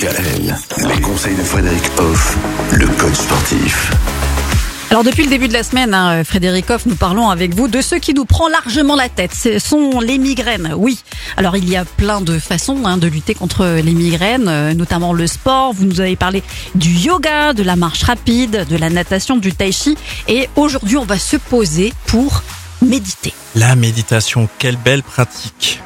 KL, les conseils de Frédéric Hoff, le coach sportif. Alors depuis le début de la semaine, hein, Frédéric Hoff, nous parlons avec vous de ce qui nous prend largement la tête. Ce sont les migraines, oui. Alors il y a plein de façons hein, de lutter contre les migraines, euh, notamment le sport. Vous nous avez parlé du yoga, de la marche rapide, de la natation, du tai chi. Et aujourd'hui, on va se poser pour méditer. La méditation, quelle belle pratique.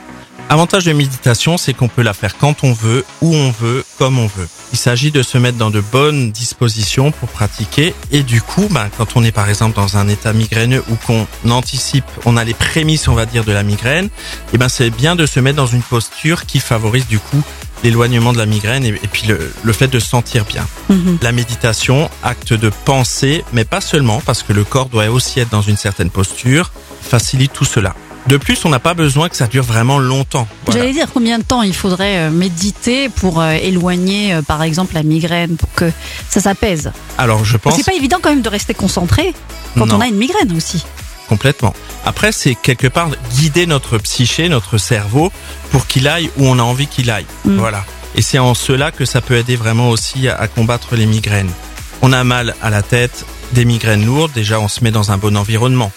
Avantage de méditation, c'est qu'on peut la faire quand on veut, où on veut, comme on veut. Il s'agit de se mettre dans de bonnes dispositions pour pratiquer et du coup, ben, quand on est par exemple dans un état migraineux ou qu'on anticipe, on a les prémices, on va dire, de la migraine, et eh ben c'est bien de se mettre dans une posture qui favorise du coup l'éloignement de la migraine et, puis le, le, fait de se sentir bien. Mhm. La méditation, acte de pensée, mais pas seulement, parce que le corps doit aussi être dans une certaine posture, facilite tout cela. De plus, on n'a pas besoin que ça dure vraiment longtemps. Voilà. J'allais dire combien de temps il faudrait euh, méditer pour euh, éloigner, euh, par exemple, la migraine, pour que ça s'apaise? Alors, je pense. C'est pas évident quand même de rester concentré quand Non. on a une migraine aussi. Complètement. Après, c'est quelque part guider notre psyché, notre cerveau, pour qu'il aille où on a envie qu'il aille. Mm. Voilà. Et c'est en cela que ça peut aider vraiment aussi à, à combattre les migraines. On a mal à la tête, des migraines lourdes, déjà on se met dans un bon environnement.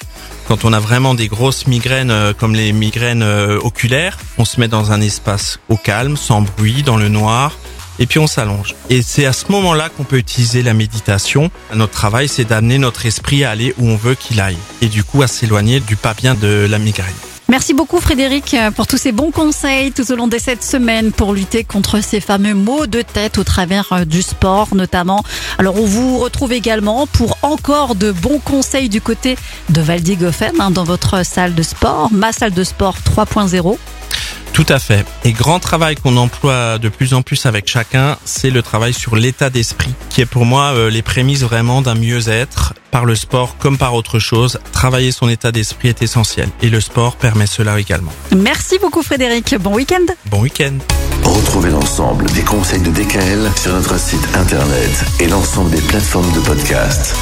Quand on a vraiment des grosses migraines euh, comme les migraines euh, oculaires, on se met dans un espace au calme, sans bruit, dans le noir, et puis on s'allonge. Et c'est à ce moment-là qu'on peut utiliser la méditation. Notre travail, c'est d'amener notre esprit à aller où on veut qu'il aille, et du coup à s'éloigner du pas bien de la migraine. Merci beaucoup Frédéric euh, pour tous ces bons conseils tout au long de cette semaine pour lutter contre ces fameux maux de tête au travers euh, du sport notamment. Alors on vous retrouve également pour encore de bons conseils du côté de Valdigofen hein, dans votre salle de sport, ma salle de sport 3.0. Tout à fait. Et grand travail qu'on emploie de plus en plus avec chacun, c'est le travail sur l'état d'esprit, qui est pour moi euh, les prémices vraiment d'un mieux-être par le sport comme par autre chose. Travailler son état d'esprit est essentiel et le sport permet cela également. Merci beaucoup Frédéric, bon week-end Bon week-end. Retrouvez l'ensemble des conseils de DKL sur notre site internet et l'ensemble des plateformes de podcast.